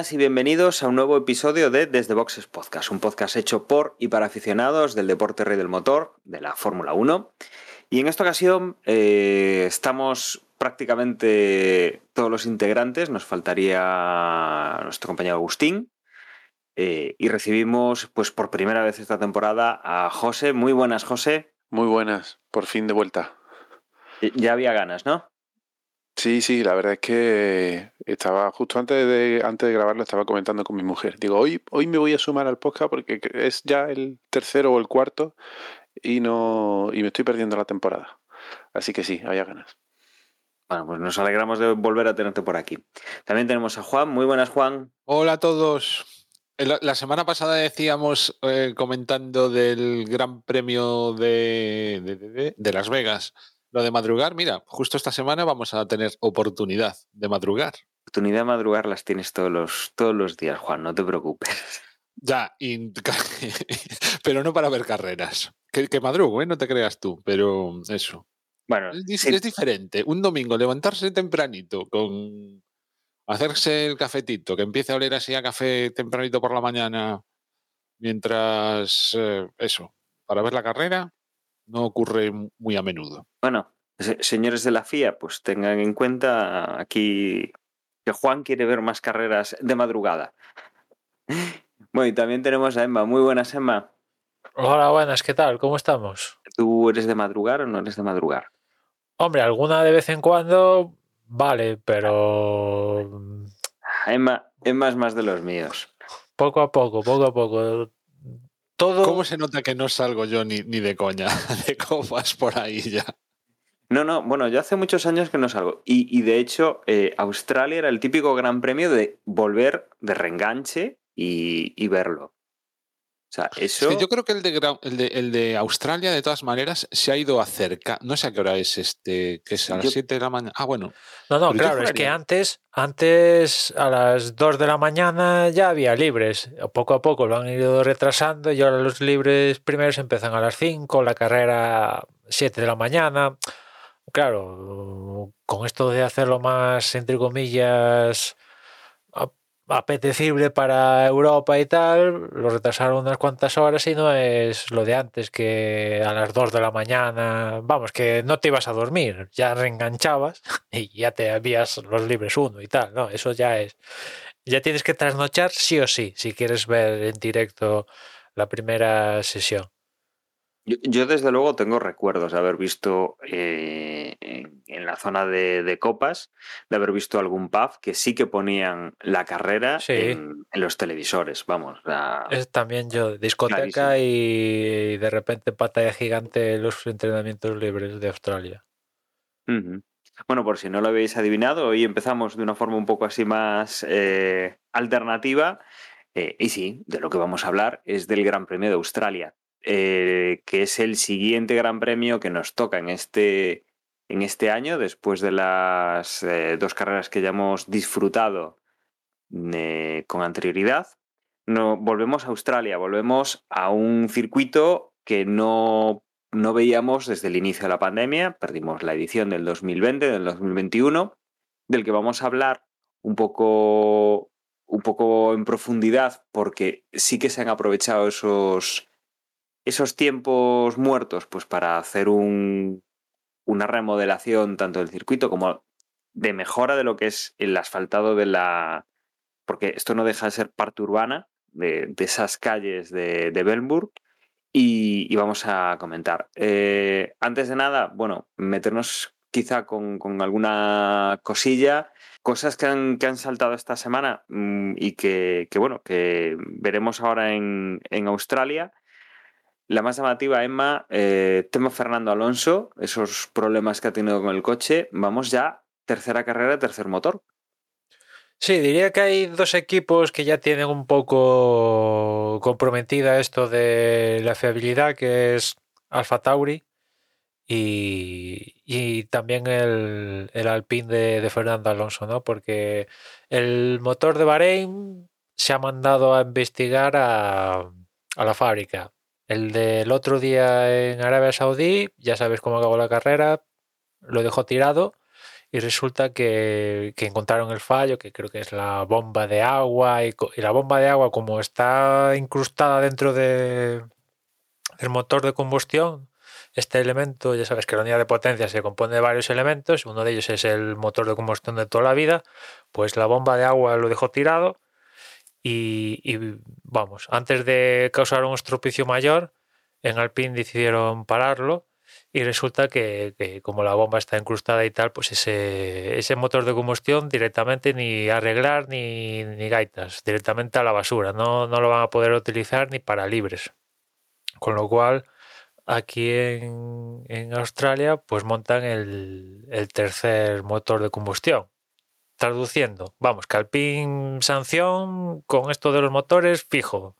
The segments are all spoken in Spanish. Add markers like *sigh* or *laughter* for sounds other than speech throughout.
buenas y bienvenidos a un nuevo episodio de Desde Boxes Podcast, un podcast hecho por y para aficionados del deporte rey del motor, de la Fórmula 1. Y en esta ocasión eh, estamos prácticamente todos los integrantes, nos faltaría nuestro compañero Agustín. eh, y recibimos, pues por primera vez esta temporada, a José. Muy buenas, José. Muy buenas, por fin de vuelta. Eh, Ya había ganas, ¿no? Sí, sí, la verdad es que estaba justo antes de, antes de grabarlo, estaba comentando con mi mujer. Digo, hoy, hoy me voy a sumar al podcast porque es ya el tercero o el cuarto y no y me estoy perdiendo la temporada. Así que sí, había ganas. Bueno, pues nos alegramos de volver a tenerte por aquí. También tenemos a Juan. Muy buenas, Juan. Hola a todos. La, la semana pasada decíamos, eh, comentando del Gran Premio de, de- de- de- de Las Vegas, lo de madrugar. Mira, justo esta semana vamos a tener oportunidad de madrugar. Oportunidad de madrugar las tienes todos los, todos los días, Juan, no te preocupes. Ya, y- *laughs* pero no para ver carreras. Que, que madrugo, ¿eh? no te creas tú, pero eso. Bueno, Es, es diferente. Un domingo levantarse tempranito con hacerse el cafetito, que empiece a oler así a café tempranito por la mañana, mientras eh, eso, para ver la carrera, no ocurre mu- muy a menudo. bueno, se- señores de la FIA, pues tengan en cuenta aquí que Juan quiere ver más carreras de madrugada. *laughs* Bueno, y también tenemos a Emma. Muy buenas, Emma. Hola, buenas, ¿qué tal? ¿Cómo estamos? ¿Tú eres de madrugar o no eres de madrugar? Hombre, alguna de vez en cuando, vale, pero mm, Emma, Emma es más de los míos. poco a poco, poco a poco. Todo, ¿Cómo se nota que no salgo yo ni, ni de coña *laughs* de copas por ahí ya? No, no, bueno, yo hace muchos años que no salgo. Y, y de hecho, eh, Australia era el típico gran premio de volver de reenganche y, y verlo. O sea, Es eso. que yo creo que el de, el, de, el de Australia, de todas maneras, se ha ido acerca. No sé a qué hora es este, que es a las Yo- 7 de la mañana. Ah, bueno. No, no, Pero claro, es que antes, antes a las 2 de la mañana ya había libres. Poco a poco lo han ido retrasando y ahora los libres primeros empiezan a las 5, la carrera 7 de la mañana. Claro, con esto de hacerlo más, entre comillas, apetecible para Europa y tal, lo retrasaron unas cuantas horas y no es lo de antes que a las 2 de la mañana, vamos, que no te ibas a dormir, ya reenganchabas *laughs* y ya te habías los libres uno y tal, ¿no? Eso ya es. Ya tienes que trasnochar sí o sí, si quieres ver en directo la primera sesión. Yo, yo, desde luego tengo recuerdos de haber visto eh, en, la zona de, de copas, de haber visto algún pub que sí que ponían la carrera Sí. en, en los televisores, vamos. Es también yo, discoteca Clarísimo. y de repente pantalla gigante los entrenamientos libres de Australia. Bueno, por si no lo habéis adivinado, hoy empezamos de una forma un poco así más eh, alternativa. eh, y sí, de lo que vamos a hablar es del Gran Premio de Australia, eh, que es el siguiente Gran Premio que nos toca en este, en este año, después de las eh, dos carreras que ya hemos disfrutado eh, con anterioridad. Volvemos a Australia, volvemos a un circuito que no no veíamos desde el inicio de la pandemia, perdimos la edición del 2020, del 2021, del que vamos a hablar un poco, un poco en profundidad, porque sí que se han aprovechado esos, esos tiempos muertos pues, para hacer un, una remodelación tanto del circuito como de mejora de lo que es el asfaltado de la... porque esto no deja de ser parte urbana de, esas calles de, de y, vamos a comentar. Eh, antes de nada, bueno, meternos quizá con, alguna cosilla, cosas que han, que han, saltado esta semana mmm, y que, que, bueno, que veremos ahora en, en, Australia. La más llamativa, Emma, eh, tema Fernando Alonso, esos problemas que ha tenido con el coche. Vamos ya, tercera carrera, tercer motor. Sí, diría que hay dos equipos que ya tienen un poco comprometida esto de la fiabilidad, que es Alfa Tauri y, también el, el Alpine de, de Fernando Alonso, ¿no? Porque el motor de Bahrein se ha mandado a investigar a, a la fábrica. El del otro día en Arabia Saudí, ya sabes cómo acabó la carrera, lo dejó tirado y resulta que, que encontraron el fallo, que creo que es la bomba de agua, y, la bomba de agua como está incrustada dentro de, del motor de combustión, este elemento, ya sabes que la unidad de potencia se compone de varios elementos, uno de ellos es el motor de combustión de toda la vida, pues la bomba de agua lo dejó tirado y, vamos, antes de causar un estropicio mayor, en Alpine decidieron pararlo y resulta que, que como la bomba está incrustada y tal, pues ese, ese motor de combustión directamente ni arreglar ni, ni gaitas, directamente a la basura, no, no lo van a poder utilizar ni para libres. Con lo cual, aquí en, en Australia, pues montan el, el tercer motor de combustión. Traduciendo, vamos, que Alpine sanción con esto de los motores fijo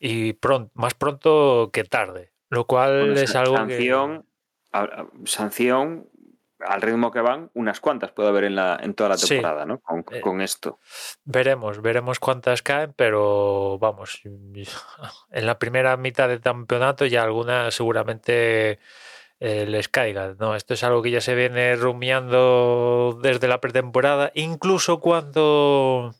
y pron- más pronto que tarde, lo cual Bueno, es algo sanción, a- sanción al ritmo que van, unas cuantas puede haber en, la, en toda la Sí. temporada, ¿no? Con, Eh, con esto. veremos, veremos cuántas caen, pero vamos, *laughs* en la primera mitad del campeonato ya algunas seguramente eh, les caigan, ¿no? Esto es algo que ya se viene rumiando desde la pretemporada, incluso cuando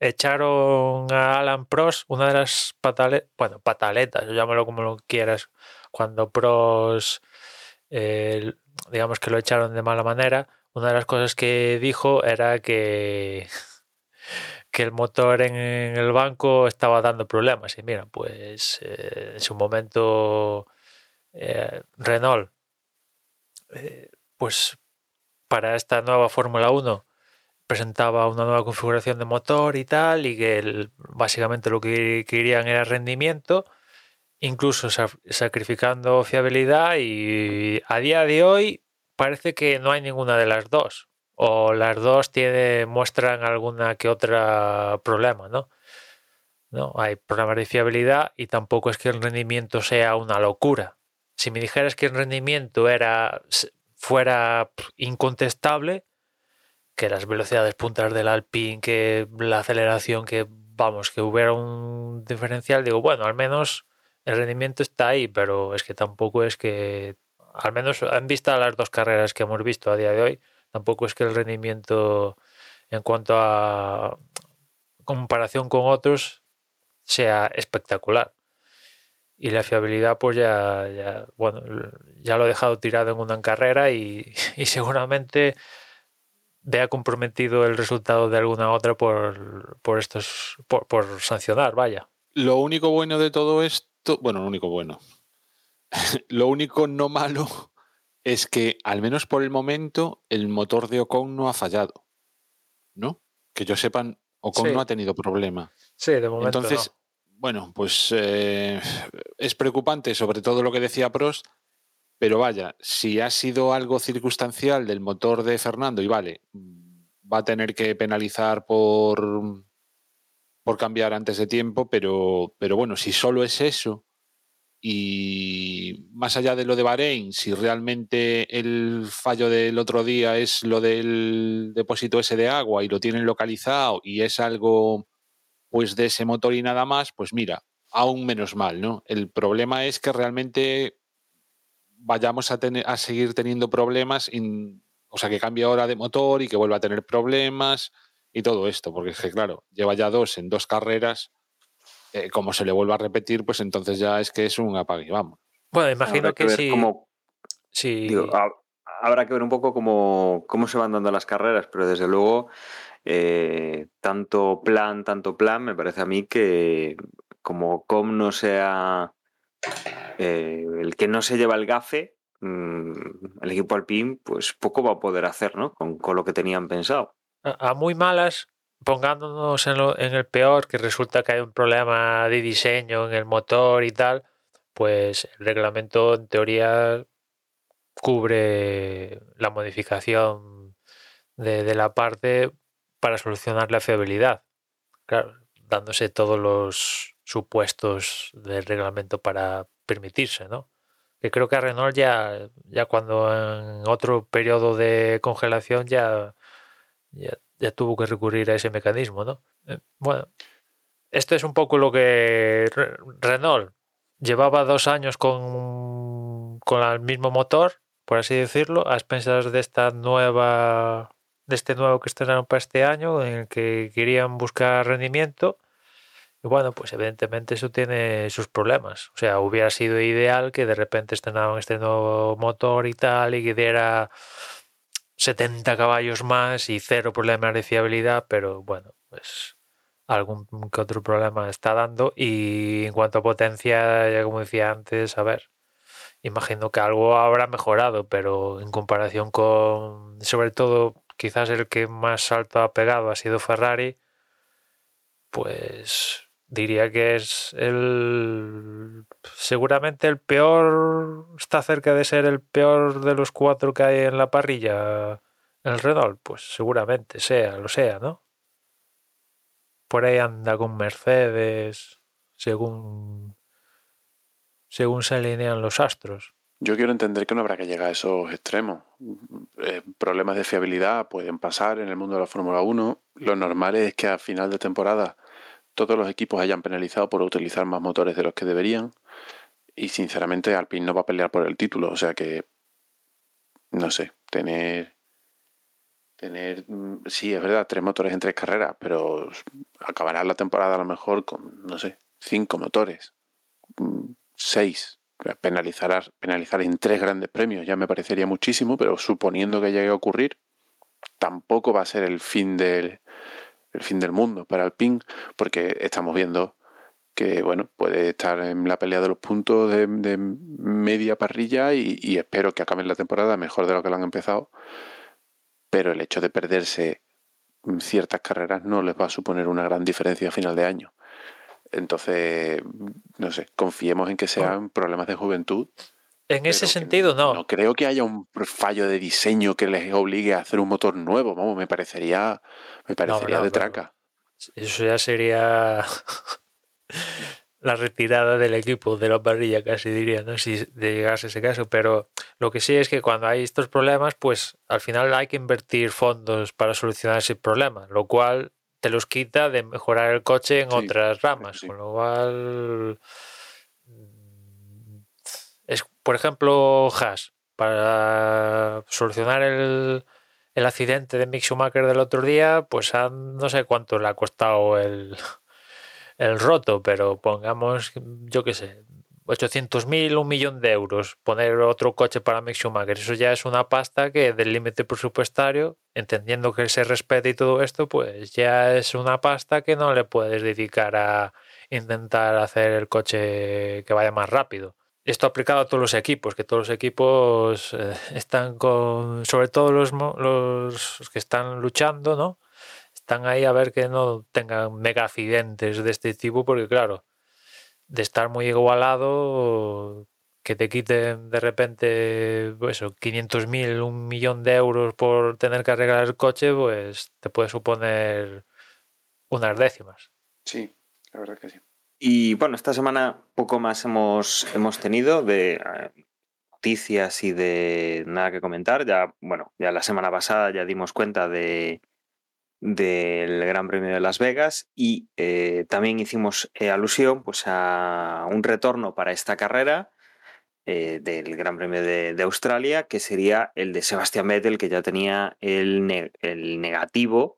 echaron a Alan Prost una de las pataletas, bueno, pataletas, llámalo como lo quieras, cuando Prost, eh, digamos que lo echaron de mala manera, una de las cosas que dijo era que, que el motor en, en el banco estaba dando problemas. Y mira, pues eh, en su momento eh, Renault, eh, pues para esta nueva Fórmula 1 presentaba una nueva configuración de motor y tal, y que básicamente lo que querían era rendimiento, incluso sa- sacrificando fiabilidad, y a día de hoy parece que no hay ninguna de las dos, o las dos muestran alguna que otra problema, ¿no? No, hay problemas de fiabilidad y tampoco es que el rendimiento sea una locura. Si me dijeras que el rendimiento era fuera incontestable, que las velocidades puntas del Alpine, que la aceleración, que vamos, que hubiera un diferencial, digo, bueno, al menos el rendimiento está ahí, pero es que tampoco es que, al menos en vista de las dos carreras que hemos visto a día de hoy, tampoco es que el rendimiento en cuanto a comparación con otros sea espectacular. Y la fiabilidad, pues ya, ya, bueno, ya lo he dejado tirado en una carrera y, *laughs* y seguramente vea comprometido el resultado de alguna otra por, por estos por, por, sancionar, vaya. Lo único bueno de todo esto, bueno, lo único bueno. *laughs* lo único no malo es que, al menos por el momento, el motor de Ocon no ha fallado. ¿No? Que yo sepan, Ocon sí. no ha tenido problema. Sí, de momento. Entonces, no. Bueno, pues eh, es preocupante, sobre todo lo que decía Prost, pero vaya, si ha sido algo circunstancial del motor de Fernando y vale, va a tener que penalizar por, por cambiar antes de tiempo, pero, pero bueno, si solo es eso y más allá de lo de Bahrein, si realmente el fallo del otro día es lo del depósito ese de agua y lo tienen localizado y es algo pues de ese motor y nada más, pues mira, aún menos mal, ¿no? El problema es que realmente vayamos a, tener, a seguir teniendo problemas, in, o sea, que cambie ahora de motor y que vuelva a tener problemas y todo esto, porque es que, claro, lleva ya dos en dos carreras, eh, como se le vuelva a repetir, pues entonces ya es que es un apague, vamos. Bueno, imagino que, que sí. Cómo, sí. Digo, habrá que ver un poco cómo, cómo se van dando las carreras, pero desde luego, eh, tanto plan, tanto plan, me parece a mí que como Com no sea eh, el que no se lleva el gafe, mmm, el equipo Alpine, pues poco va a poder hacer, ¿no? Con, con lo que tenían pensado. A, muy malas, pongándonos en, el peor, que resulta que hay un problema de diseño en el motor y tal, pues el reglamento en teoría cubre la modificación de la parte para solucionar la fiabilidad. Claro, dándose todos los supuestos del reglamento para permitirse, ¿no? Que creo que a Renault ya, ya cuando en otro periodo de congelación ya, ya, ya tuvo que recurrir a ese mecanismo, ¿no? Eh, Bueno, esto es un poco lo que Re- Renault llevaba dos años con, con el mismo motor, por así decirlo, a expensas de esta nueva de este nuevo que estrenaron para este año, en el que querían buscar rendimiento. Y bueno, pues evidentemente eso tiene sus problemas. O sea, hubiera sido ideal que de repente estrenaban este nuevo motor y tal, y que diera 70 caballos más y cero problemas de fiabilidad, pero bueno, pues algún que otro problema está dando. Y en cuanto a potencia, ya como decía antes, a ver, imagino que algo habrá mejorado, pero en comparación con, sobre todo, quizás el que más salto ha pegado ha sido Ferrari, pues diría que es el seguramente el peor está cerca de ser el peor de los cuatro que hay en la parrilla el Renault pues seguramente sea lo sea no por ahí anda con Mercedes según según se alinean los astros Yo quiero entender que no habrá que llegar a esos extremos. Eh, problemas de fiabilidad pueden pasar en el mundo de la Fórmula 1. Lo normal es que a final de temporada todos los equipos hayan penalizado por utilizar más motores de los que deberían. Y sinceramente Alpine no va a pelear por el título. O sea que, no sé, tener... Tener, mm, sí, es verdad, tres motores en tres carreras, pero acabará la temporada a lo mejor con, no sé, cinco motores, mm, seis, penalizar, penalizar en tres grandes premios ya me parecería muchísimo, pero suponiendo que llegue a ocurrir, tampoco va a ser el fin del, el fin del mundo para Alpine, porque estamos viendo que bueno, puede estar en la pelea de los puntos de, media parrilla y, y espero que acaben la temporada mejor de lo que lo han empezado, pero el hecho de perderse ciertas carreras no les va a suponer una gran diferencia a final de año. Entonces, no sé, confiemos en que sean problemas de juventud. en ese sentido no, No creo que haya un fallo de diseño que les obligue a hacer un motor nuevo. Vamos, me parecería, me parecería no, de traca. Eso ya sería *laughs* la retirada del equipo de la parrilla, casi diría, ¿no? Si llegase ese caso. Pero lo que sí es que cuando hay estos problemas, pues al final hay que invertir fondos para solucionar ese problema, lo cual te los quita de mejorar el coche en Sí, otras ramas. sí. Con lo cual mm, es, por ejemplo, Haas, para solucionar el, el accidente de Mick Schumacher del otro día, pues a- no sé cuánto le ha costado el, el roto, pero pongamos, yo qué sé, 800.000, un millón de euros, poner otro coche para Mick Schumacher. Eso ya es una pasta que del límite presupuestario, entendiendo que se respete y todo esto, pues ya es una pasta que no le puedes dedicar a intentar hacer el coche que vaya más rápido. Esto aplicado a todos los equipos, que todos los equipos eh, están con, sobre todo los, los que están luchando, ¿no? Están ahí a ver que no tengan mega accidentes de este tipo, porque claro, de estar muy igualado, que te quiten de repente, pues eso, 500.000, un millón de euros por tener que arreglar el coche, pues te puede suponer unas décimas. Sí, la verdad que sí. Y bueno, esta semana poco más hemos, hemos tenido de eh, noticias y de nada que comentar. Ya, bueno, ya la semana pasada ya dimos cuenta de del Gran Premio de Las Vegas y eh, también hicimos eh, alusión pues, a un retorno para esta carrera eh, del Gran Premio de, Australia, que sería el de Sebastián Vettel, que ya tenía el, el negativo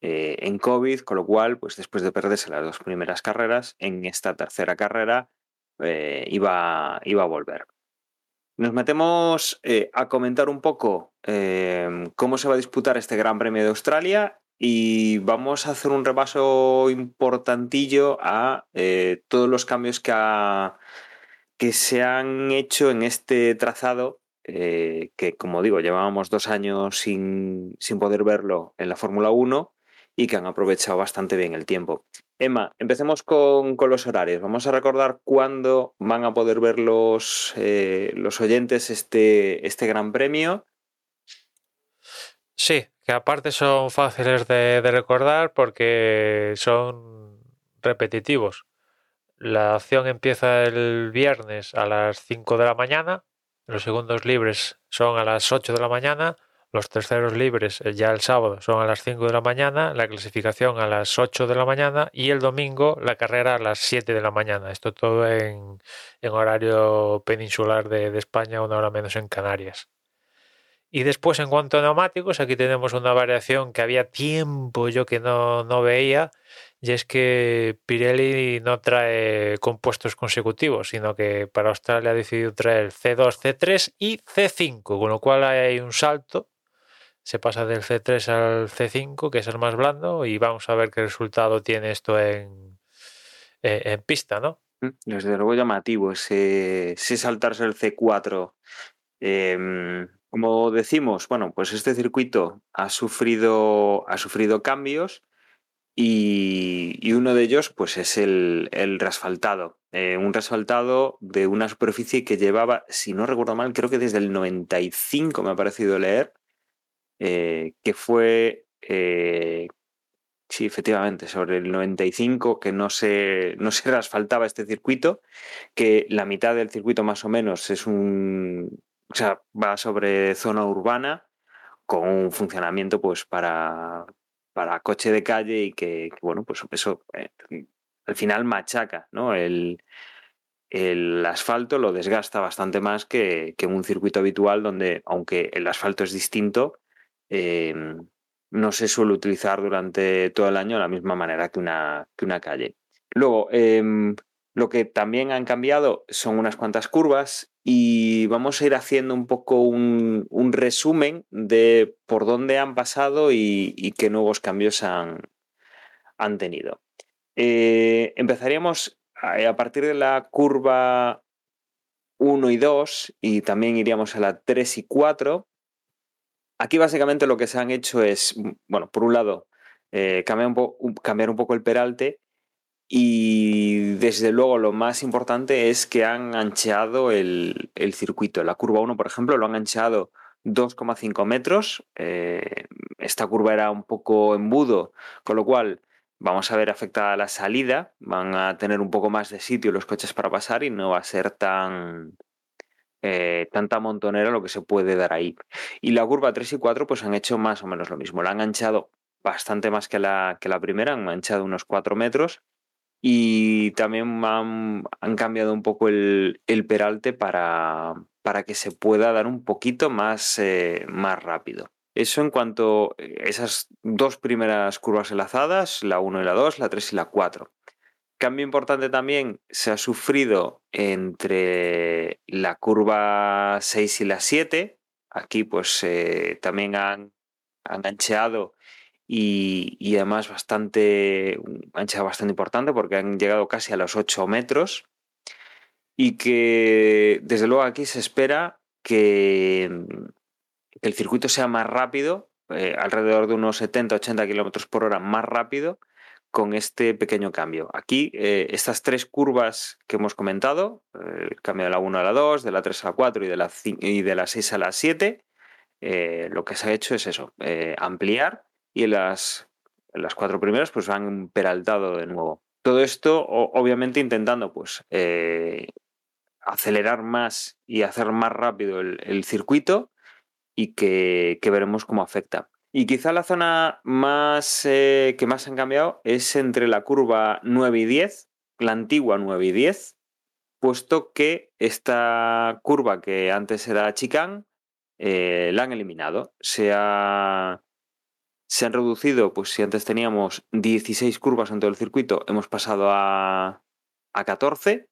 en COVID, con lo cual, pues después de perderse las dos primeras carreras, en esta tercera carrera iba, iba a volver. Nos metemos eh, a comentar un poco eh, cómo se va a disputar este Gran Premio de Australia y vamos a hacer un repaso importantillo a eh, todos los cambios que se han hecho en este trazado eh, que, como digo, llevábamos dos años sin, sin poder verlo en la Fórmula 1 y que han aprovechado bastante bien el tiempo. Emma, empecemos con, con los horarios. Vamos a recordar cuándo van a poder ver los, eh, los oyentes este, este gran premio. Sí, que aparte son fáciles de, de recordar porque son repetitivos. La acción empieza el viernes a las 5 de la mañana, los segundos libres son a las 8 de la mañana, los terceros libres eh, ya el sábado son a las 5 de la mañana, la clasificación a las 8 de la mañana y el domingo la carrera a las 7 de la mañana. Esto todo en, en horario peninsular de, España, una hora menos en Canarias. Y después, en cuanto a neumáticos, aquí tenemos una variación que había tiempo yo que no, no veía, y es que Pirelli no trae compuestos consecutivos, sino que para Australia ha decidido traer C2, C3 y C5, con lo cual hay un salto. Se pasa del C3 al C5, que es el más blando, y vamos a ver qué resultado tiene esto en, en, en pista, ¿no? Mm, Desde luego llamativo ese, saltarse el C4. Eh, como decimos, bueno, pues este circuito ha sufrido, ha sufrido cambios y, y uno de ellos pues es el, el resfaltado. Eh, un resfaltado de una superficie que llevaba, si no recuerdo mal, creo que desde el 95 me ha parecido leer, eh, que fue, eh, sí, efectivamente, sobre el 95 que no se, no se asfaltaba este circuito, que la mitad del circuito más o menos es un, o sea, va sobre zona urbana con un funcionamiento pues para, para coche de calle y que, bueno, pues eso eh, al final machaca, ¿no? El, el asfalto lo desgasta bastante más que, que, un circuito habitual donde, aunque el asfalto es distinto, eh, no se suele utilizar durante todo el año de la misma manera que una, que una calle. Luego, eh, lo que también han cambiado son unas cuantas curvas y vamos a ir haciendo un poco un, un resumen de por dónde han pasado y, qué nuevos cambios han, han tenido. Eh, empezaríamos a, a, partir de la curva 1 y 2 y también iríamos a la 3 y 4. Aquí básicamente lo que se han hecho es, bueno, por un lado, eh, cambiar, un poco el peralte y desde luego lo más importante es que han ancheado el, el circuito. La curva 1, por ejemplo, lo han ancheado 2,5 metros. Eh, esta curva era un poco embudo, con lo cual vamos a ver afectada la salida. Van a tener un poco más de sitio los coches para pasar y no va a ser tan, eh, tanta montonera lo que se puede dar ahí. Y la curva 3 y 4 pues han hecho más o menos lo mismo. La han anchado bastante más que la, que la primera, han anchado unos 4 metros y también han, cambiado un poco el, el peralte para, para, que se pueda dar un poquito más, eh, más rápido. Eso en cuanto a esas dos primeras curvas enlazadas, la 1 y la 2, la 3 y la 4. Cambio importante también se ha sufrido entre la curva 6 y la 7. Aquí pues eh, también han, han ancheado y, y, además bastante, ancha bastante importante porque han llegado casi a los 8 metros y que desde luego aquí se espera que, que el circuito sea más rápido, eh, alrededor de unos 70-80 kilómetros por hora más rápido con este pequeño cambio. Aquí eh, estas tres curvas que hemos comentado, eh, el cambio de la 1 a la 2, de la 3 a la 4 y de la, y de la 6 a la 7, lo que se ha hecho es eso, ampliar y las, las cuatro primeras pues han peraltado de nuevo. Todo esto obviamente intentando pues eh, acelerar más y hacer más rápido el, circuito y que, veremos cómo afecta. Y quizá la zona más eh, que más han cambiado es entre la curva 9 y 10, la antigua 9 y 10, puesto que esta curva que antes era chicán eh, la han eliminado. Se ha, se han reducido, pues si antes teníamos 16 curvas en todo el circuito, hemos pasado a, a 14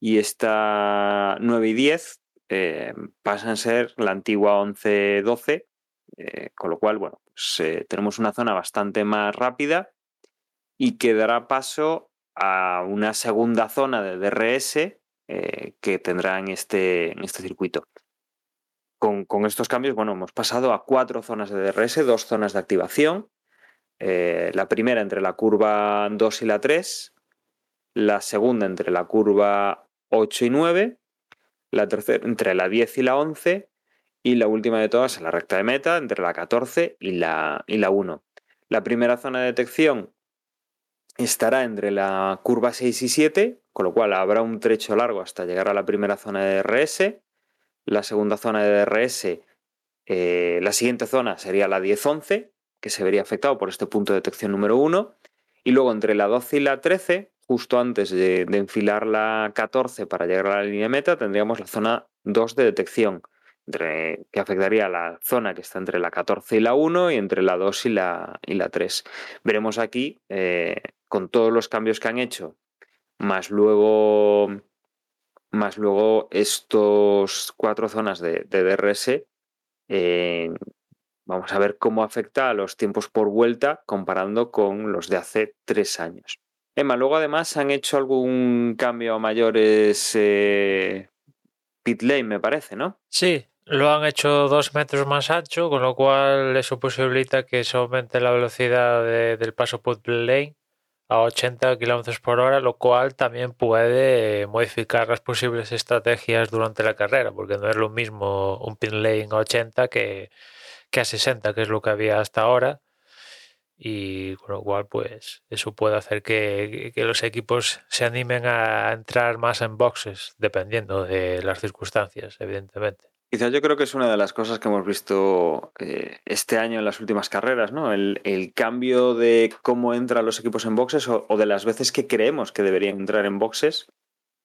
y esta 9 y 10 eh, pasan a ser la antigua 11-12, eh, con lo cual, bueno, pues, eh, tenemos una zona bastante más rápida y que dará paso a una segunda zona de DRS eh, que tendrá en este, en este circuito con, con, estos cambios, bueno, hemos pasado a cuatro zonas de DRS, dos zonas de activación. La primera entre la curva 2 y la 3, la segunda entre la curva 8 y 9, la tercera entre la 10 y la 11 y la última de todas en la recta de meta entre la 14 y la, y la 1. La primera zona de detección estará entre la curva 6 y 7, con lo cual habrá un trecho largo hasta llegar a la primera zona de DRS. La segunda zona de DRS, eh, la siguiente zona sería la 10-11, que se vería afectado por este punto de detección número 1. Y luego entre la 12 y la 13, justo antes de, de enfilar la 14 para llegar a la línea meta, tendríamos la zona 2 de detección, que afectaría a la zona que está entre la 14 y la 1 y entre la 2 y la, y la 3. Veremos aquí, eh, con todos los cambios que han hecho, más luego, más luego estos cuatro zonas de, de DRS, eh, vamos a ver cómo afecta a los tiempos por vuelta comparando con los de hace tres años. Emma, luego además han hecho algún cambio a mayores eh, pit lane, me parece, ¿no? Sí, lo han hecho dos metros más ancho, con lo cual eso posibilita que se aumente la velocidad de- del paso put lane a 80 kilómetros por hora, lo cual también puede eh, modificar las posibles estrategias durante la carrera, porque no es lo mismo un pit lane a 80 que, que a 60, que es lo que había hasta ahora. Y con lo cual, pues eso puede hacer que, que los equipos se animen a entrar más en boxes, dependiendo de las circunstancias, evidentemente. Quizás yo creo que es una de las cosas que hemos visto eh, este año en las últimas carreras, ¿no? El, el cambio de cómo entran los equipos en boxes o, o de las veces que creemos que deberían entrar en boxes,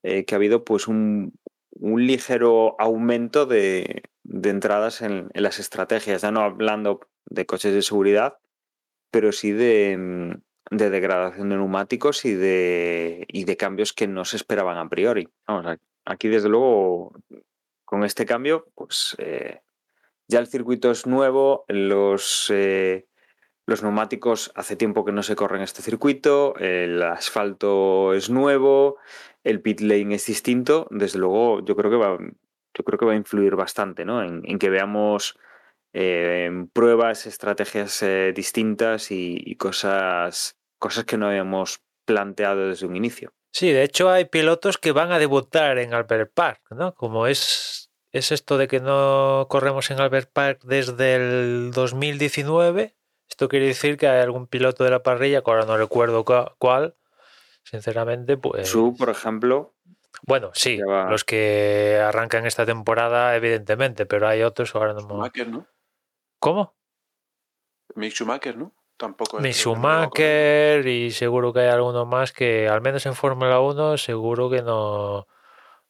eh, que ha habido pues un, un ligero aumento de, de entradas en, en las estrategias, ya no hablando de coches de seguridad, pero sí de, de degradación de neumáticos y de, y de cambios que no se esperaban a priori. Vamos, aquí desde luego con este cambio, pues eh, ya el circuito es nuevo, los, eh, los neumáticos hace tiempo que no se corren este circuito, el asfalto es nuevo, el pit lane es distinto, desde luego yo creo que va, yo creo que va a influir bastante ¿no? en, que veamos eh, pruebas, estrategias eh, distintas y, y cosas, cosas que no habíamos planteado desde un inicio. Sí, de hecho hay pilotos que van a debutar en Albert Park, ¿no? Como es, es esto de que no corremos en Albert Park desde el 2019. Esto quiere decir que hay algún piloto de la parrilla, que ahora no recuerdo cuál, sinceramente, pues... Su, por ejemplo, Bueno, sí, los que arrancan esta temporada, evidentemente, pero hay otros ahora no... me- Schumacher, ¿no? ¿Cómo? Mick Schumacher, ¿no? Tampoco. es- Schumacher y seguro que hay alguno más que, al menos en Fórmula 1, seguro que no,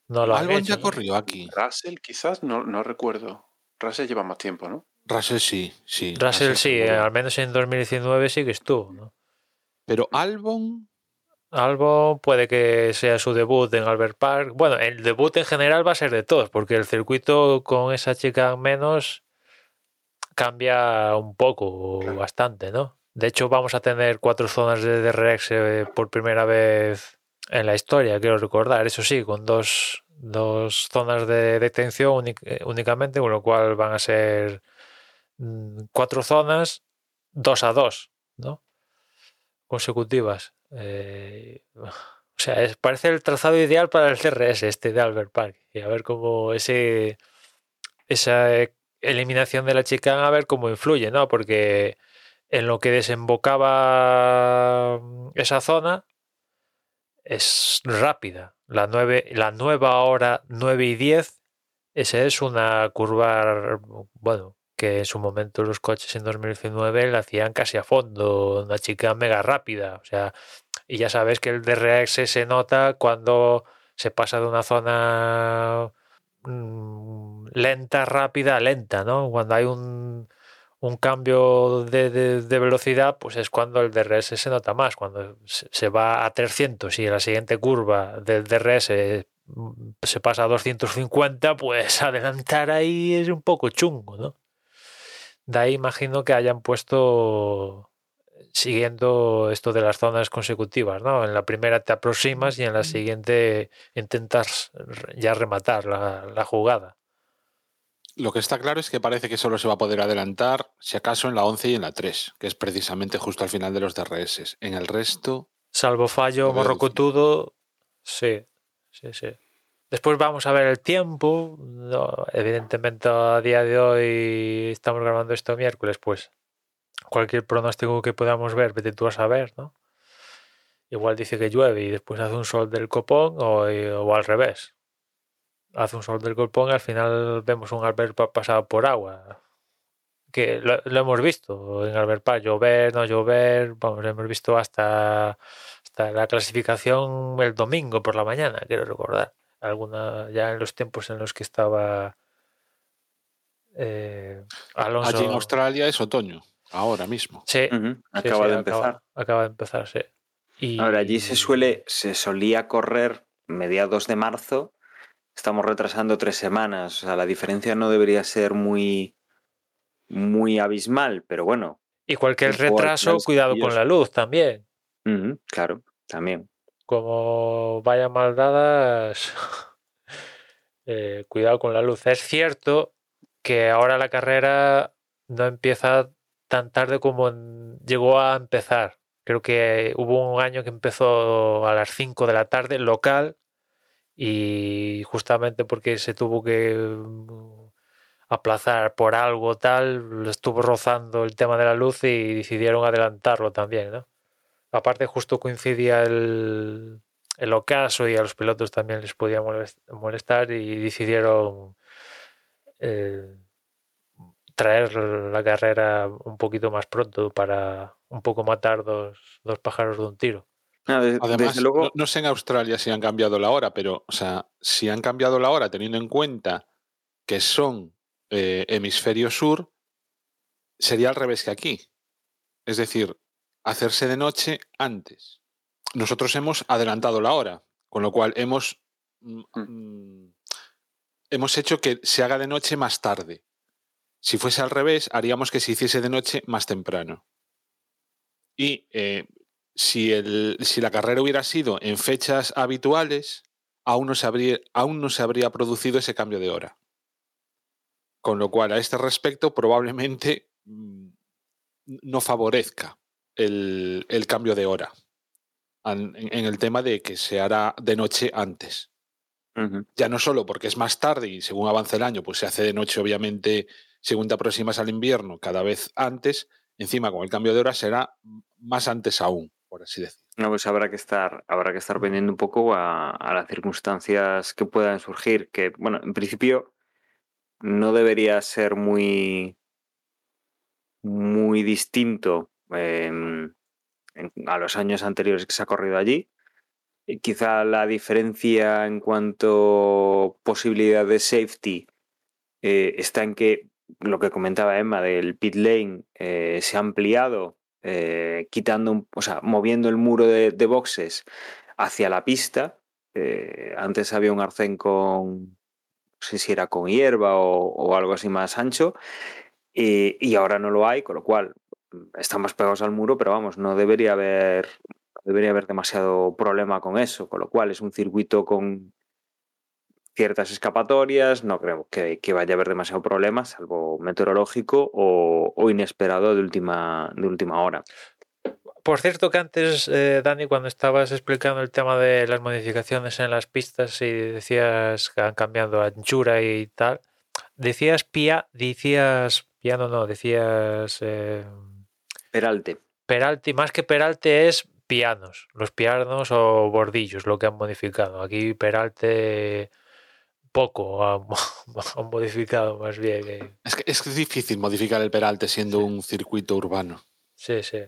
no lo han Albon hecho, ya corrió aquí. Russell, quizás, no, no recuerdo. Russell lleva más tiempo, ¿no? Russell sí, sí. Russell sí, eh, al menos en 2019 sí que estuvo. ¿no? Pero Albon, Albon puede que sea su debut en Albert Park. Bueno, el debut en general va a ser de todos, porque el circuito con esa chica menos cambia un poco o Claro. bastante, ¿no? De hecho, vamos a tener cuatro zonas de DRX eh, por primera vez en la historia, quiero recordar. Eso sí, con dos, dos zonas de detención eh, únicamente, con lo cual van a ser mm, cuatro zonas, dos a dos, ¿no? Consecutivas. Eh, o sea, es- parece el trazado ideal para el CRS este de Albert Park. Y a ver cómo ese esa eliminación de la chica, a ver cómo influye, ¿no? Porque en lo que desembocaba mm, esa zona es rápida. La, nueve, la nueva hora 9 y 10, esa es una curva, bueno, que en su momento los coches en 2019 la hacían casi a fondo, una chica mega rápida. O sea, y ya sabes que el DRX se nota cuando se pasa de una zona mm, lenta, rápida, lenta, ¿no? Cuando hay un, un cambio de, de- de velocidad, pues es cuando el DRS se nota más. Cuando se va a 300 y en la siguiente curva del DRS mm, se pasa a 250, pues *laughs* adelantar ahí es un poco chungo, ¿no? De ahí imagino que hayan puesto siguiendo esto de las zonas consecutivas, ¿no? En la primera te aproximas y en la siguiente intentas ya rematar la, la jugada. Lo que está claro es que parece que solo se va a poder adelantar, si acaso, en la 11 y en la 3, que es precisamente justo al final de los DRS. En el resto, Salvo fallo morrocotudo, sí, sí, sí. Después vamos a ver el tiempo. No, evidentemente a día de hoy estamos grabando esto miércoles, pues cualquier pronóstico que podamos ver, vete tú a saber, ¿no? igual dice que llueve y después hace un sol del copón o, o al revés. Hace un sol del copón y al final vemos un Albert Park pasado por agua. Que lo, lo hemos visto en Albert Park, llover, no llover, vamos, hemos visto hasta, hasta la clasificación el domingo por la mañana, quiero recordar. Alguna, ya en los tiempos en los que estaba eh, Alonso. Allí en Australia es otoño, ahora mismo. Sí, Acaba sí, de empezar. Acaba, acaba de empezar, sí. Y, Ahora, allí se suele, se solía correr mediados de marzo. Estamos retrasando tres semanas. O sea, la diferencia no debería ser muy, muy abismal, pero bueno. Y cualquier retraso, cuidado con la luz también. Claro, también. Como vayan mal dadas, *laughs* eh, cuidado con la luz. Es cierto que ahora la carrera no empieza tan tarde como llegó a empezar. Creo que hubo un año que empezó a las 5 de la tarde local y justamente porque se tuvo que mm, aplazar por algo tal, estuvo rozando el tema de la luz y decidieron adelantarlo también, ¿no? Aparte justo coincidía el, el ocaso y a los pilotos también les podía molest- molestar y decidieron eh, traer la carrera un poquito más pronto para un poco matar dos, dos pájaros de un tiro. Ah, de- Además, desde luego, no, no sé en Australia si han cambiado la hora, pero, o sea, si han cambiado la hora teniendo en cuenta que son eh, hemisferio sur, sería al revés que aquí. Es decir, hacerse de noche antes. Nosotros hemos adelantado la hora, con lo cual hemos, mm, mm, hemos hecho que se haga de noche más tarde. Si fuese al revés, haríamos que se hiciese de noche más temprano. Y eh, si, el, si la carrera hubiera sido en fechas habituales, aún no, se habría, aún no se habría producido ese cambio de hora. Con lo cual, a este respecto, probablemente mm, no favorezca el, el cambio de hora en, en el tema de que se hará de noche antes. Ya no solo porque es más tarde y según avanza el año, pues se hace de noche, obviamente, según te aproximas al invierno, cada vez antes. Encima, con el cambio de hora será más antes aún, por así decir. no, pues habrá que estar, habrá que estar pendiente un poco a, a las circunstancias que puedan surgir. Que, bueno, en principio no debería ser muy, muy distinto em, en- a los años anteriores que se ha corrido allí. Y quizá la diferencia en cuanto a posibilidad de safety eh, está en que lo que comentaba Emma del pit lane eh, se ha ampliado, eh, quitando, o sea, moviendo el muro de, boxes hacia la pista. Eh, antes había un arcén con, no sé si era con hierba o, algo así más ancho, y, y ahora no lo hay, con lo cual mm, están más pegados al muro, pero vamos, no debería haber, debería haber demasiado problema con eso, con lo cual es un circuito con ciertas escapatorias, no creo que, que vaya a haber demasiado problema, salvo meteorológico o, o inesperado de última, de última hora. Por cierto que antes, eh, Dani, cuando estabas explicando el tema de las modificaciones en las pistas y decías que han cambiado anchura y tal, decías pia, decías piano no, decías eh, Peralte. peralte, más que peralte es pianos, los pianos o bordillos, lo que han modificado. Aquí peralte poco *laughs* han, han modificado más bien. eh. Es que es difícil modificar el peralte siendo un circuito urbano. Sí, sí.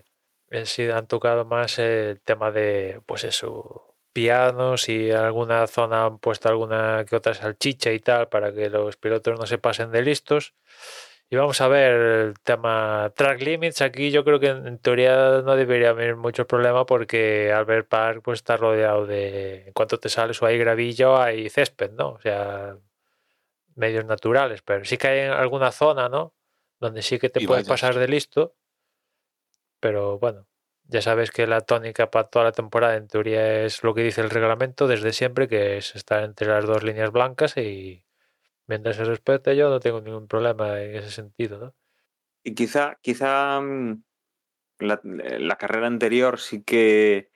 En sí han tocado más el tema de, pues eso, pianos y en alguna zona han puesto alguna que otra salchicha y tal para que los pilotos no se pasen de listos. Y vamos a ver el tema track limits. Aquí yo creo que en, teoría no debería haber mucho problema porque Albert Park pues está rodeado de, en cuanto te sales o hay gravilla o hay césped, ¿no? O sea, medios naturales, pero sí que hay alguna zona, ¿no? Donde sí que te puedes pasar de listo. Pero bueno, ya sabes que la tónica para toda la temporada en teoría es lo que dice el reglamento desde siempre, que es estar entre las dos líneas blancas y mientras se respete yo no tengo ningún problema en ese sentido, ¿no? Y quizá, quizá mm, la, la carrera anterior sí que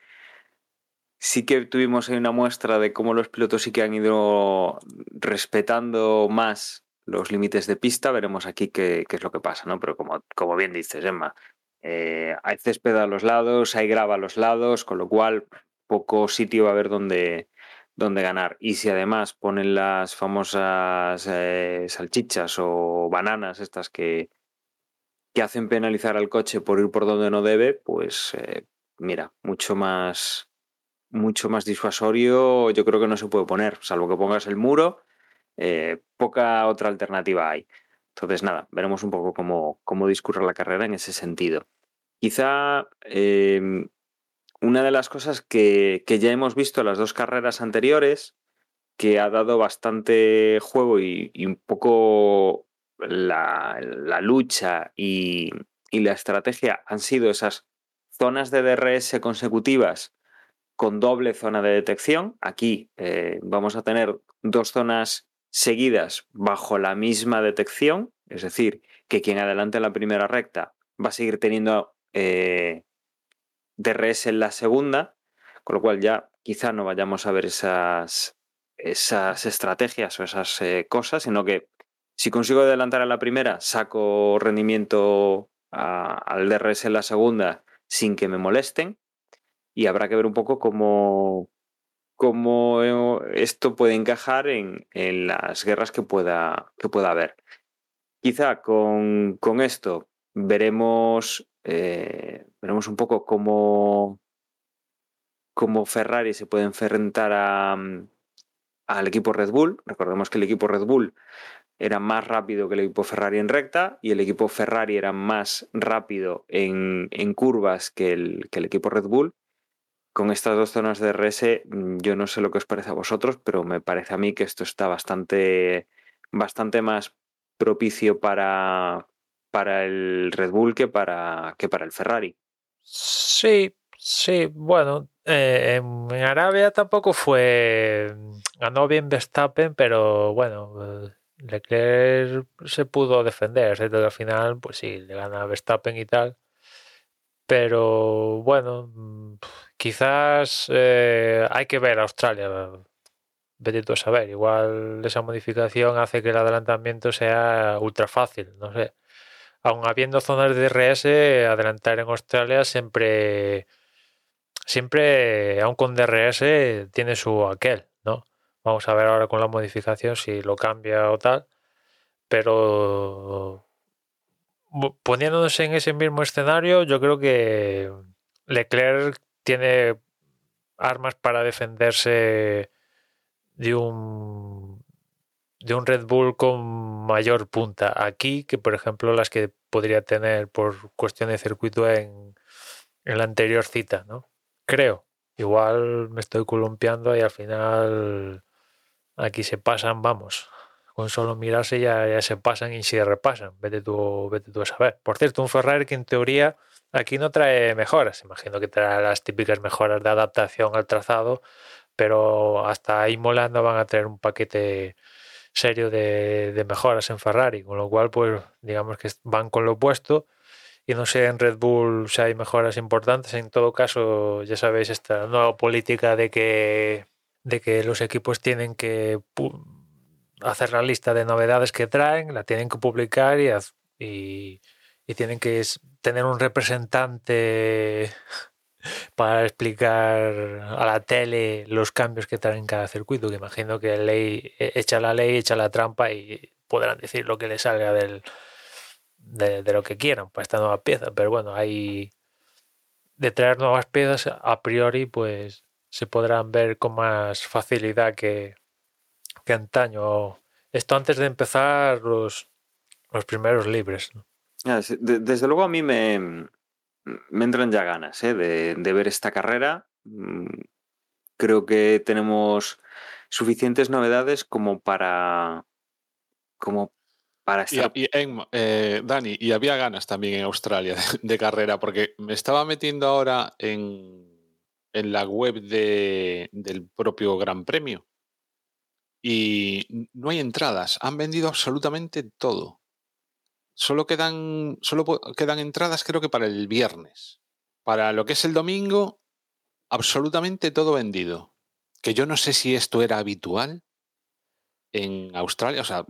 sí que tuvimos ahí una muestra de cómo los pilotos sí que han ido respetando más los límites de pista. Veremos aquí qué, es lo que pasa, ¿no? Pero como, como bien dices, Emma, eh, hay césped a los lados, hay grava a los lados, con lo cual poco sitio va a haber donde, donde ganar. Y si además ponen las famosas eh, salchichas o bananas, estas que, que hacen penalizar al coche por ir por donde no debe, pues eh, mira, mucho más, mucho más disuasorio yo creo que no se puede poner, salvo que pongas el muro, eh, poca otra alternativa hay. Entonces, nada, veremos un poco cómo, cómo discurre la carrera en ese sentido. Quizá em, una de las cosas que, que, ya hemos visto en las dos carreras anteriores, que ha dado bastante juego y, un poco la, la lucha y, y, la estrategia han sido esas zonas de DRS consecutivas con doble zona de detección. Aquí eh, vamos a tener dos zonas seguidas bajo la misma detección, es decir, que quien adelante en la primera recta va a seguir teniendo eh, DRS en la segunda, con lo cual ya quizá no vayamos a ver esas, esas estrategias o esas eh, cosas, sino que si consigo adelantar a la primera, saco rendimiento al DRS en la segunda sin que me molesten y habrá que ver un poco cómo, cómo esto puede encajar en, en las guerras que pueda, que pueda haber. Quizá con, con esto veremos, eh, veremos un poco cómo, cómo Ferrari se puede enfrentar a, al equipo Red Bull. Recordemos que el equipo Red Bull era más rápido que el equipo Ferrari en recta y el equipo Ferrari era más rápido en, en curvas que el, que el, equipo Red Bull. Con estas dos zonas de RS, mm, yo no sé lo que os parece a vosotros, pero me parece a mí que esto está bastante, bastante más propicio para, para el Red Bull que para, que para el Ferrari. Sí, sí, bueno, eh, en Arabia tampoco fue, ganó bien Verstappen, pero bueno, Leclerc se pudo defender, ¿cierto? al final, pues sí, le gana Verstappen y tal. Pero bueno, quizás eh, hay que ver a Australia. A saber. Igual esa modificación hace que el adelantamiento sea ultra fácil, no sé. Aun habiendo zonas de DRS, adelantar en Australia siempre, siempre, aun con DRS, tiene su aquel, ¿no? Vamos a ver ahora con la modificación si lo cambia o tal. Pero poniéndonos en ese mismo escenario, yo creo que Leclerc tiene armas para defenderse de un de un Red Bull con mayor punta aquí que por ejemplo las que podría tener por cuestión de circuito en, en la anterior cita, ¿no? Creo. Igual me estoy columpiando y al final aquí se pasan, vamos, con solo mirarse ya, ya se pasan y se repasan. Vete tú, vete tú a saber. Por cierto, un Ferrari que en teoría aquí no trae mejoras. Imagino que trae las típicas mejoras de adaptación al trazado, pero hasta ahí molando van a tener un paquete serio de, de, mejoras en Ferrari, con lo cual, pues digamos que van con lo opuesto. Y no sé en Red Bull si hay mejoras importantes. En todo caso, ya sabéis esta nueva política de que, de que los equipos tienen que hacer la lista de novedades que traen, la tienen que publicar y, y, y tienen que tener un representante para explicar a la tele los cambios que traen cada circuito, que imagino que ley e, echa la ley, echa la trampa y podrán decir lo que les salga del, de, lo que quieran para esta nueva pieza. Pero bueno, hay de traer nuevas piezas a priori, pues se podrán ver con más facilidad que, antaño. Esto antes de empezar los, los primeros libres. ¿no? Desde luego a mí me, me entran ya ganas ¿eh? de, de, ver esta carrera. Mm, creo que tenemos suficientes novedades como para como para estar... Y, y en, eh, Dani, y había ganas también en Australia de, de, carrera, porque me estaba metiendo ahora en, en la web de, del propio Gran Premio y no hay entradas, han vendido absolutamente todo. Solo quedan, solo quedan entradas creo que para el viernes. Para lo que es el domingo, absolutamente todo vendido. Que yo no sé si esto era habitual en Australia, o sea,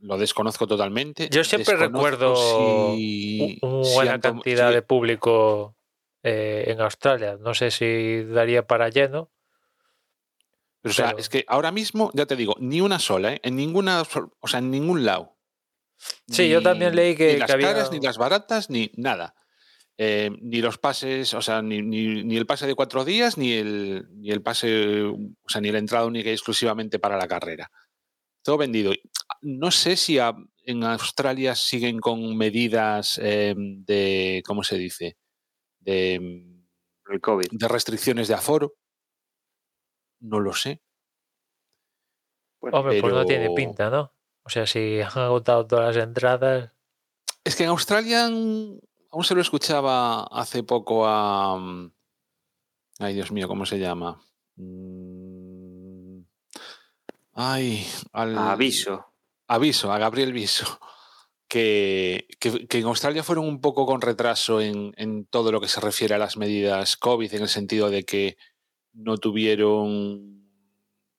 lo desconozco totalmente. Yo siempre Desconozco recuerdo si- u- si buena cantidad si- de público eh, en Australia. No sé si daría para lleno. Pero, o sea, es que ahora mismo, ya te digo, ni una sola, ¿eh? En ninguna, o sea, en ningún lado. Sí, yo también leí que- Ni las que había- caras, ni las baratas, ni nada. Eh, ni los pases, o sea, ni, ni- ni el pase de cuatro días, ni el, ni el pase, o sea, ni la entrada única y exclusivamente para la carrera. Todo vendido. No sé si a- en Australia siguen con medidas eh, de, ¿cómo se dice? De, El COVID. de restricciones de aforo. No lo sé. Bueno, Hombre, pues no tiene pero- pinta, ¿no? O sea, si *laughs* han agotado todas las entradas. Es que en Australia aún se lo escuchaba hace poco a. mm, Ay, Dios mío, ¿cómo se llama? Mm, Ay, al. Aviso. Aviso, a Gabriel Viso. Que, que- que en Australia fueron un poco con retraso en, en todo lo que se refiere a las medidas COVID, en el sentido de que no tuvieron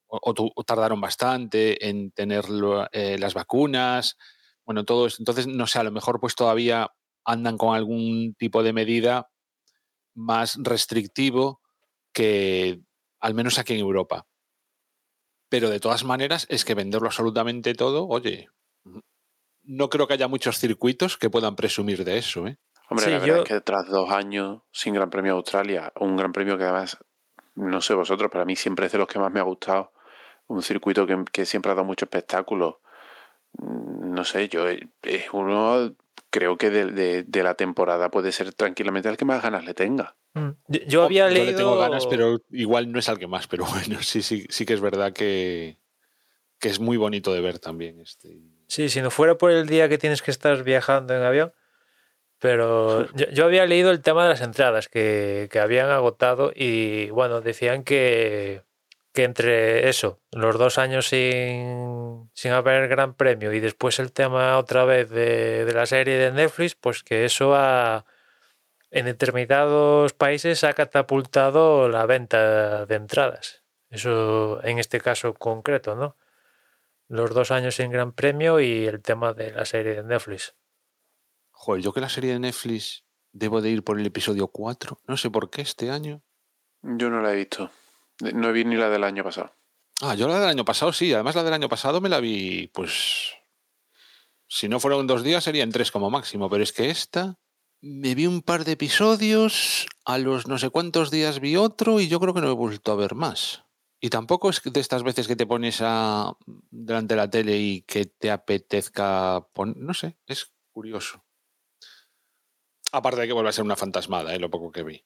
o, o tardaron bastante en tener lo- eh, las vacunas. Bueno, todo esto. Entonces, no sé, a lo mejor pues todavía andan con algún tipo de medida más restrictivo que al menos aquí en Europa. Pero de todas maneras, es que venderlo absolutamente todo, oye, no creo que haya muchos circuitos que puedan presumir de eso, ¿eh? Hombre, Sí, la verdad yo- es que tras dos años sin Gran Premio de Australia, un Gran Premio que además, no sé vosotros, pero a mí siempre es de los que más me ha gustado, un circuito que, que siempre ha dado mucho espectáculo. Mm, No sé, yo eh, es uno, creo que de, de- de la temporada puede ser tranquilamente el que más ganas le tenga. Mm. Yo, yo había Yo leído. le tengo ganas, pero igual no es al que más, pero *laughs* bueno, sí, sí, sí que es verdad que, que es muy bonito de ver también este. Sí, si no fuera por el día que tienes que estar viajando en avión. Pero *laughs* yo, yo había leído el tema de las entradas que, que habían agotado y bueno, decían que, que entre eso, los dos años sin, sin haber gran premio y después el tema otra vez de, de la serie de Netflix, pues que eso ha, en determinados países ha catapultado la venta de entradas. Eso en este caso concreto, ¿no? los dos años sin Gran Premio y el tema de la serie de Netflix. Joder, yo que la serie de Netflix debo de ir por el episodio 4, no sé por qué este año. Yo no la he visto. No vi ni la del año pasado. Ah, yo la del año pasado sí, además la del año pasado me la vi, pues. Si no fueron dos días, serían tres como máximo, pero es que esta. Me vi un par de episodios, a los no sé cuántos días vi otro y yo creo que no he vuelto a ver más. Y tampoco es de estas veces que te pones a, delante de la tele y que te apetezca poner. No sé, es curioso. Aparte de que vuelve a ser una fantasmada, ¿eh? lo poco que vi.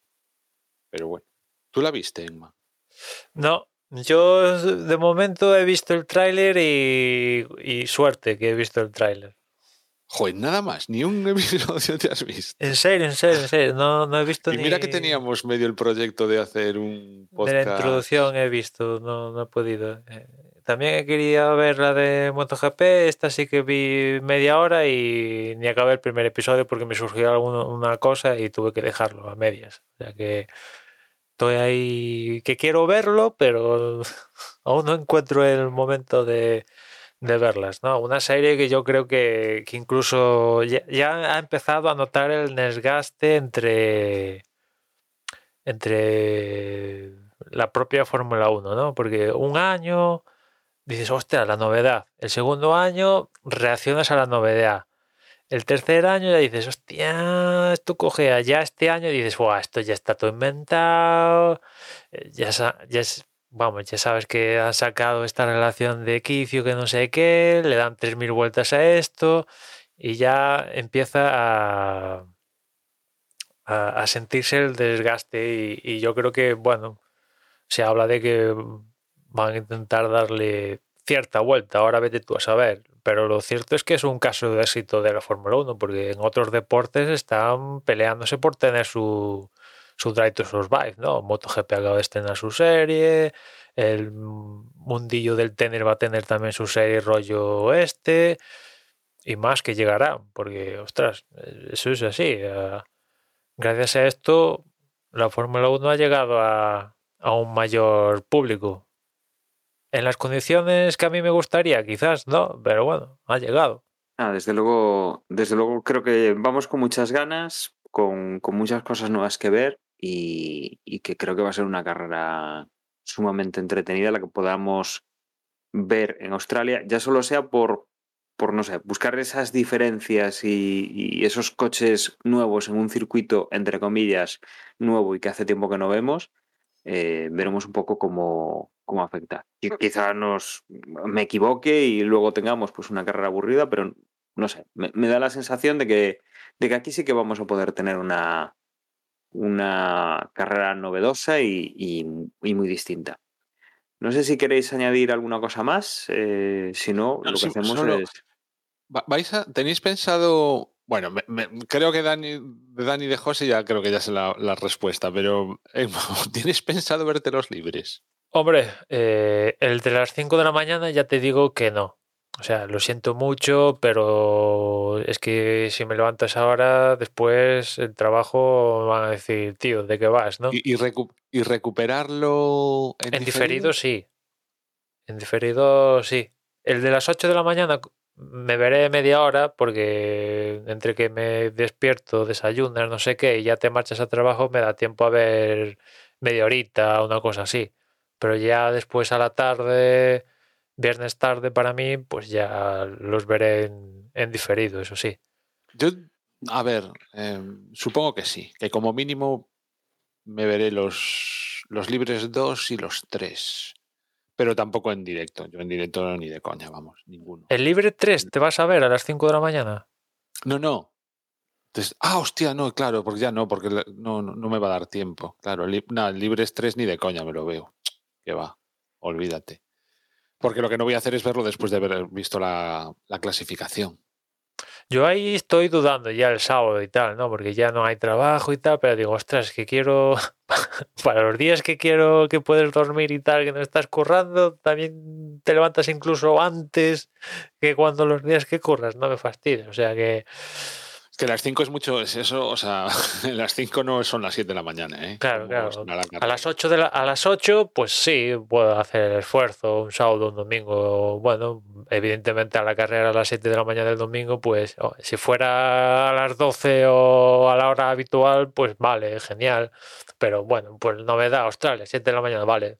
Pero bueno. ¿Tú la viste, Emma? No, yo de momento he visto el tráiler y, y suerte que he visto el tráiler. Joder, nada más, ni un *laughs* episodio te has visto. En serio, en serio, en serio, no, no he visto Y ni... mira que teníamos medio el proyecto de hacer un De podcast. la introducción he visto, no, no he podido. Eh, También he querido ver la de MotoGP, esta sí que vi media hora y ni acabé el primer episodio porque me surgió alguna una cosa y tuve que dejarlo a medias. O sea que estoy ahí que quiero verlo, pero *laughs* aún no encuentro el momento de, de verlas, ¿no? Una serie que yo creo que, que incluso ya, ha empezado a notar el desgaste entre entre la propia Fórmula 1, ¿no? Porque un año dices, hostia, la novedad. El segundo año reaccionas a la novedad. El tercer año ya dices, hostia, esto cogea. Ya este año dices, Buah, esto ya está todo inventado. Eh, Ya, ya vamos, ya sabes que han sacado esta relación de quicio que no sé qué, le dan 3.000 vueltas a esto y ya empieza a, sentirse el desgaste y, y yo creo que, bueno, se habla de que van a intentar darle cierta vuelta, ahora vete tú a saber, pero lo cierto es que es un caso de éxito de la Fórmula 1, porque en otros deportes están peleándose por tener su, su Drive to Survive, ¿no? MotoGP acaba de estrenar su serie, el mundillo del tenis va a tener también su serie rollo este, y más que llegará, porque, ostras, eso es así. eh, Gracias a esto, la Fórmula 1 ha llegado a, a un mayor público. En las condiciones que a mí me gustaría, quizás no, pero bueno, ha llegado. Ah, desde luego, desde luego creo que vamos con muchas ganas, con, con muchas cosas nuevas que ver y, que creo que va a ser una carrera sumamente entretenida la que podamos ver en Australia, ya solo sea por, por no sé, buscar esas diferencias y, y esos coches nuevos en un circuito, entre comillas, nuevo y que hace tiempo que no vemos, eh, veremos un poco cómo, cómo afecta. Y quizá nos me equivoque y luego tengamos pues una carrera aburrida, pero no sé, me, me da la sensación de que, de que aquí sí que vamos a poder tener una, una carrera novedosa y, y- y muy distinta. No sé si queréis añadir alguna cosa más. eh, si no, No, lo que sí, hacemos solo- es. Va- ¿Vais a, ¿Tenéis pensado.? Bueno, me- me- creo que Dani, de Dani de José ya creo que ya sé la, la respuesta, pero eh, *laughs* ¿tienes pensado verte los libres? Hombre, eh, el de las 5 de la mañana ya te digo que no. O sea, lo siento mucho, pero es que si me levanto a esa hora, después el trabajo me van a decir, tío, ¿de qué vas, no? ¿Y, y recu- y recuperarlo en, En diferido sí. En diferido sí. El de las 8 de la mañana me veré media hora porque entre que me despierto, desayunas, no sé qué, y ya te marchas a trabajo, me da tiempo a ver media horita, una cosa así. Pero ya después a la tarde, viernes tarde para mí, pues ya los veré en, diferido, eso sí. Yo, a ver, eh, supongo que sí, que como mínimo me veré los, los libres 2 y los 3. Pero tampoco en directo. Yo en directo ni de coña, vamos, ninguno. El libre 3 te vas a ver a las 5 de la mañana. No, no. Entonces, ah, hostia, no, claro, porque ya no, porque no, no, no me va a dar tiempo. Claro, li, nada, libres 3 ni de coña me lo veo. Que va, olvídate. Porque lo que no voy a hacer es verlo después de haber visto la, la clasificación. Yo ahí estoy dudando ya el sábado y tal, ¿no? Porque ya no hay trabajo y tal, pero digo, ostras, que quiero, *laughs* para los días que quiero que puedes dormir y tal, que no estás currando, también te levantas incluso antes que cuando los días que curras, no me fastidies. O sea que, que las 5 es mucho, es eso, o sea, *laughs* las 5 no son las 7 de la mañana, ¿eh? Claro, Como claro. a las 8 de la, a las 8, pues sí, puedo hacer el esfuerzo, un sábado, un domingo. Bueno, evidentemente a la carrera a las 7 de la mañana del domingo, pues oh, si fuera a las 12 o a la hora habitual, pues vale, genial. Pero bueno, pues no me da Australia, 7 de la mañana, vale.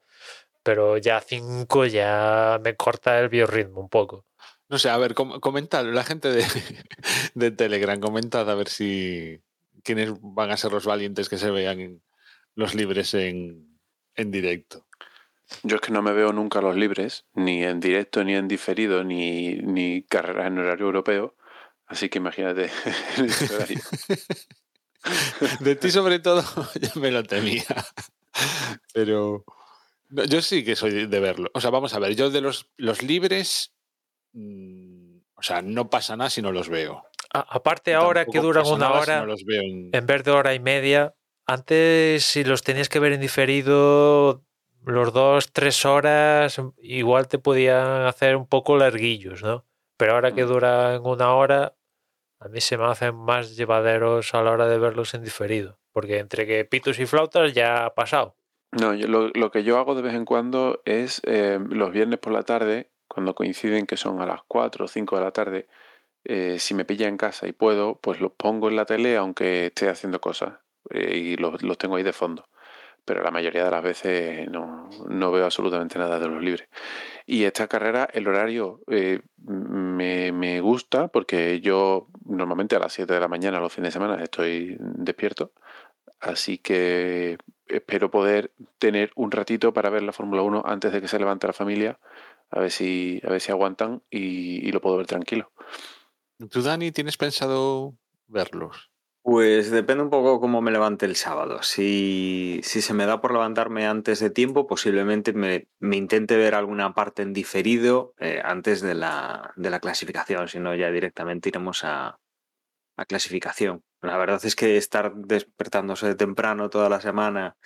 Pero ya 5 ya me corta el biorritmo un poco. No sé, a ver, com- comentad, la gente de, *laughs* de Telegram, comentad a ver si quiénes van a ser los valientes que se vean los libres en, en directo. Yo es que no me veo nunca los libres, ni en directo, ni en diferido, ni, ni carreras en horario europeo. Así que imagínate. *laughs* De ti sobre todo, *laughs* yo me lo temía. Pero yo sí que soy de verlo. O sea, vamos a ver, yo de los, los libres, mm, o sea, no pasa nada si no los veo. A- aparte ahora que duran una si hora... no los veo en- en vez de hora y media. Antes, si los tenías que ver en diferido, los dos, tres horas, igual te podían hacer un poco larguillos, ¿no? Pero ahora que Mm. duran una hora, a mí se me hacen más llevaderos a la hora de verlos en diferido. Porque entre que pitos y flautas ya ha pasado. No, yo- lo, lo que yo hago de vez en cuando es eh, los viernes por la tarde, cuando coinciden que son a las 4 o 5 de la tarde, eh, si me pilla en casa y puedo, pues los pongo en la tele aunque esté haciendo cosas eh, y los, los tengo ahí de fondo. Pero la mayoría de las veces no, no veo absolutamente nada de los libres. Y esta carrera, el horario eh, me, me gusta porque yo normalmente a las 7 de la mañana los fines de semana estoy despierto. Así que espero poder tener un ratito para ver la Fórmula 1 antes de que se levante la familia, a ver si, a ver si aguantan y, y lo puedo ver tranquilo. ¿Tú, Dani, tienes pensado verlos? Pues depende un poco cómo me levante el sábado. Si, si se me da por levantarme antes de tiempo, posiblemente me, me intente ver alguna parte en diferido eh, antes de la, de la clasificación, si no ya directamente iremos a, a clasificación. La verdad es que estar despertándose de temprano toda la semana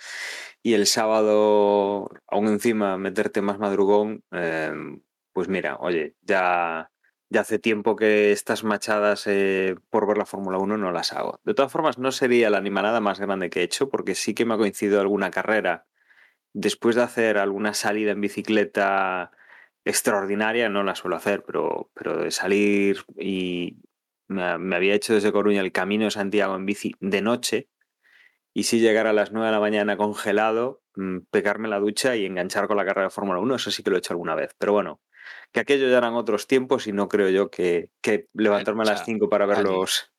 y el sábado aún encima meterte más madrugón, eh, pues mira, oye, ya, ya hace tiempo que estas machadas eh, por ver la Fórmula 1 no las hago. De todas formas, no sería la animalada más grande que he hecho, porque sí que me ha coincidido alguna carrera después de hacer alguna salida en bicicleta extraordinaria no la suelo hacer, pero, pero de salir y me, había hecho desde Coruña el camino de Santiago en bici de noche y si llegar a las 9 de la mañana congelado, mm, pegarme la ducha y enganchar con la carrera de Fórmula 1, eso sí que lo he hecho alguna vez. Pero bueno, que aquello ya eran otros tiempos y no creo yo que, que levantarme a las sea, 5 para ver los...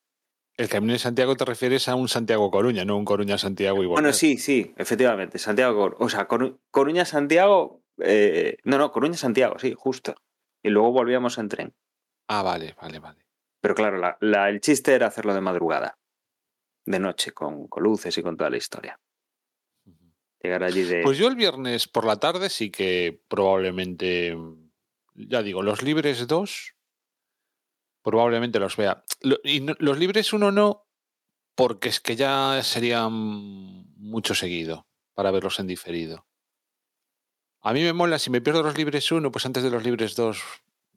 El camino de Santiago te refieres a un Santiago-Coruña, no un Coruña-Santiago volver. Bueno, sí, sí, efectivamente, Santiago, o sea, Coru- Coruña-Santiago, eh, no, no, Coruña-Santiago, sí, justo. Y luego volvíamos en tren. Ah, vale, vale, vale. Pero claro, la- la- el chiste era hacerlo de madrugada, de noche, con, con luces y con toda la historia. Llegar allí de... Pues yo el viernes por la tarde sí que probablemente, ya digo, los libres dos, probablemente los vea. Y los libres uno no, porque es que ya serían mucho seguido para verlos en diferido. A mí me mola, si me pierdo los libres uno, pues antes de los libres dos,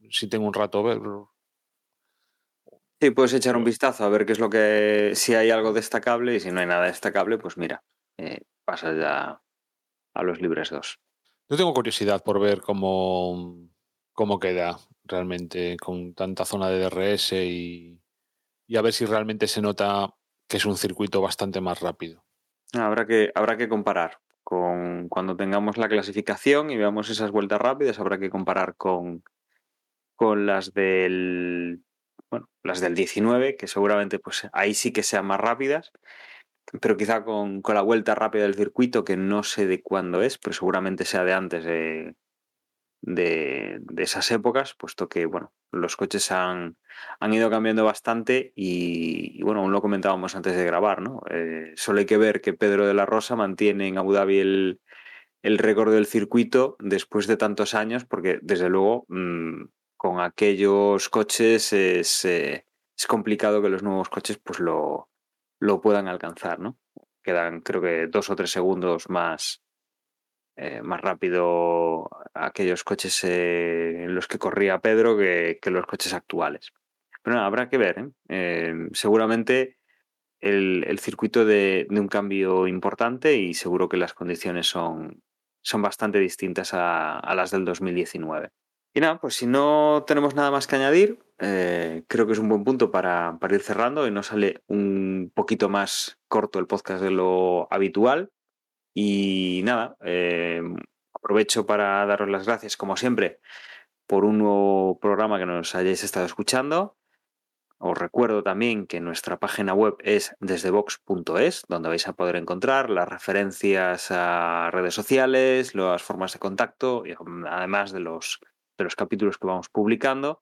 si tengo un rato verlo. Sí, puedes echar un vistazo a ver qué es lo que. si hay algo destacable y si no hay nada destacable, pues mira, eh, pasas ya a los libres 2. Yo tengo curiosidad por ver cómo, cómo queda realmente con tanta zona de DRS y, y a ver si realmente se nota que es un circuito bastante más rápido. Habrá que, habrá que comparar con cuando tengamos la clasificación y veamos esas vueltas rápidas, habrá que comparar con, con las del bueno, las del 19, que seguramente pues ahí sí que sean más rápidas, pero quizá con, con la vuelta rápida del circuito, que no sé de cuándo es, pero seguramente sea de antes de, de, de esas épocas, puesto que bueno, los coches han, han ido cambiando bastante y, bueno, aún lo comentábamos antes de grabar, ¿no? Eh, solo hay que ver que Pedro de la Rosa mantiene en Abu Dhabi el, el récord del circuito después de tantos años, porque desde luego mmm, con aquellos coches es, eh, es, complicado que los nuevos coches pues lo, lo puedan alcanzar, ¿no? Quedan creo que dos o tres segundos más, eh, más rápido aquellos coches eh, en los que corría Pedro que, que los coches actuales. Pero nada, habrá que ver. seguramente el, el circuito de, de, un cambio importante y seguro que las condiciones son, son bastante distintas a, a, las del 2019. Y nada, pues si no tenemos nada más que añadir, eh, creo que es un buen punto para, ir cerrando y nos sale un poquito más corto el podcast de lo habitual. Y nada, eh, aprovecho para daros las gracias, como siempre, por un nuevo programa que nos hayáis estado escuchando. Os recuerdo también que nuestra página web es desdevox.es, donde vais a poder encontrar las referencias a redes sociales, las formas de contacto, y además de los, de los capítulos que vamos publicando.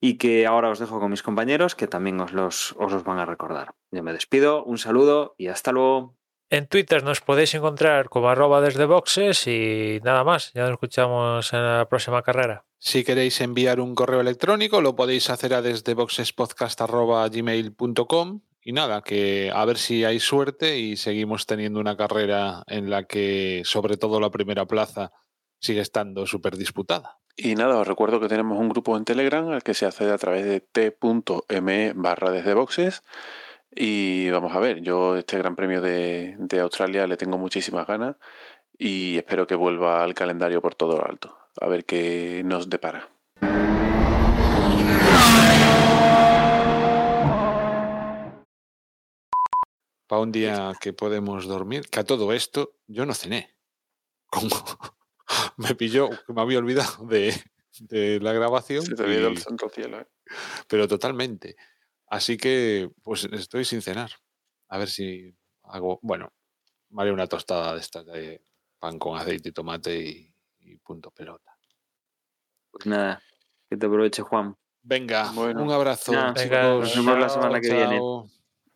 Y que ahora os dejo con mis compañeros, que también os los, os los van a recordar. Yo me despido, un saludo y hasta luego. En Twitter nos podéis encontrar como arroba desde boxes y nada más. Ya nos escuchamos en la próxima carrera. Si queréis enviar un correo electrónico, lo podéis hacer a desde boxespodcast.gmail.com y nada, que a ver si hay suerte y seguimos teniendo una carrera en la que, sobre todo la primera plaza, sigue estando súper disputada. Y nada, os recuerdo que tenemos un grupo en Telegram al que se accede a través de t.me barra desde boxes. Y vamos a ver, yo este Gran Premio de, de, Australia le tengo muchísimas ganas y espero que vuelva al calendario por todo lo alto. A ver qué nos depara. Para un día que podemos dormir, que a todo esto yo no cené. Como *laughs* me pilló, me había olvidado de, de la grabación. Se te ha ido el santo cielo, ¿eh? Pero totalmente. Así que, pues estoy sin cenar. A ver si hago. Bueno, me haré una tostada de estas de pan con aceite y tomate y, y punto pelota. Pues nada, que te aproveche, Juan. Venga, bueno, un abrazo. Nada, chicos. venga, nos vemos la semana que chao. viene.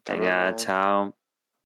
Venga, chao.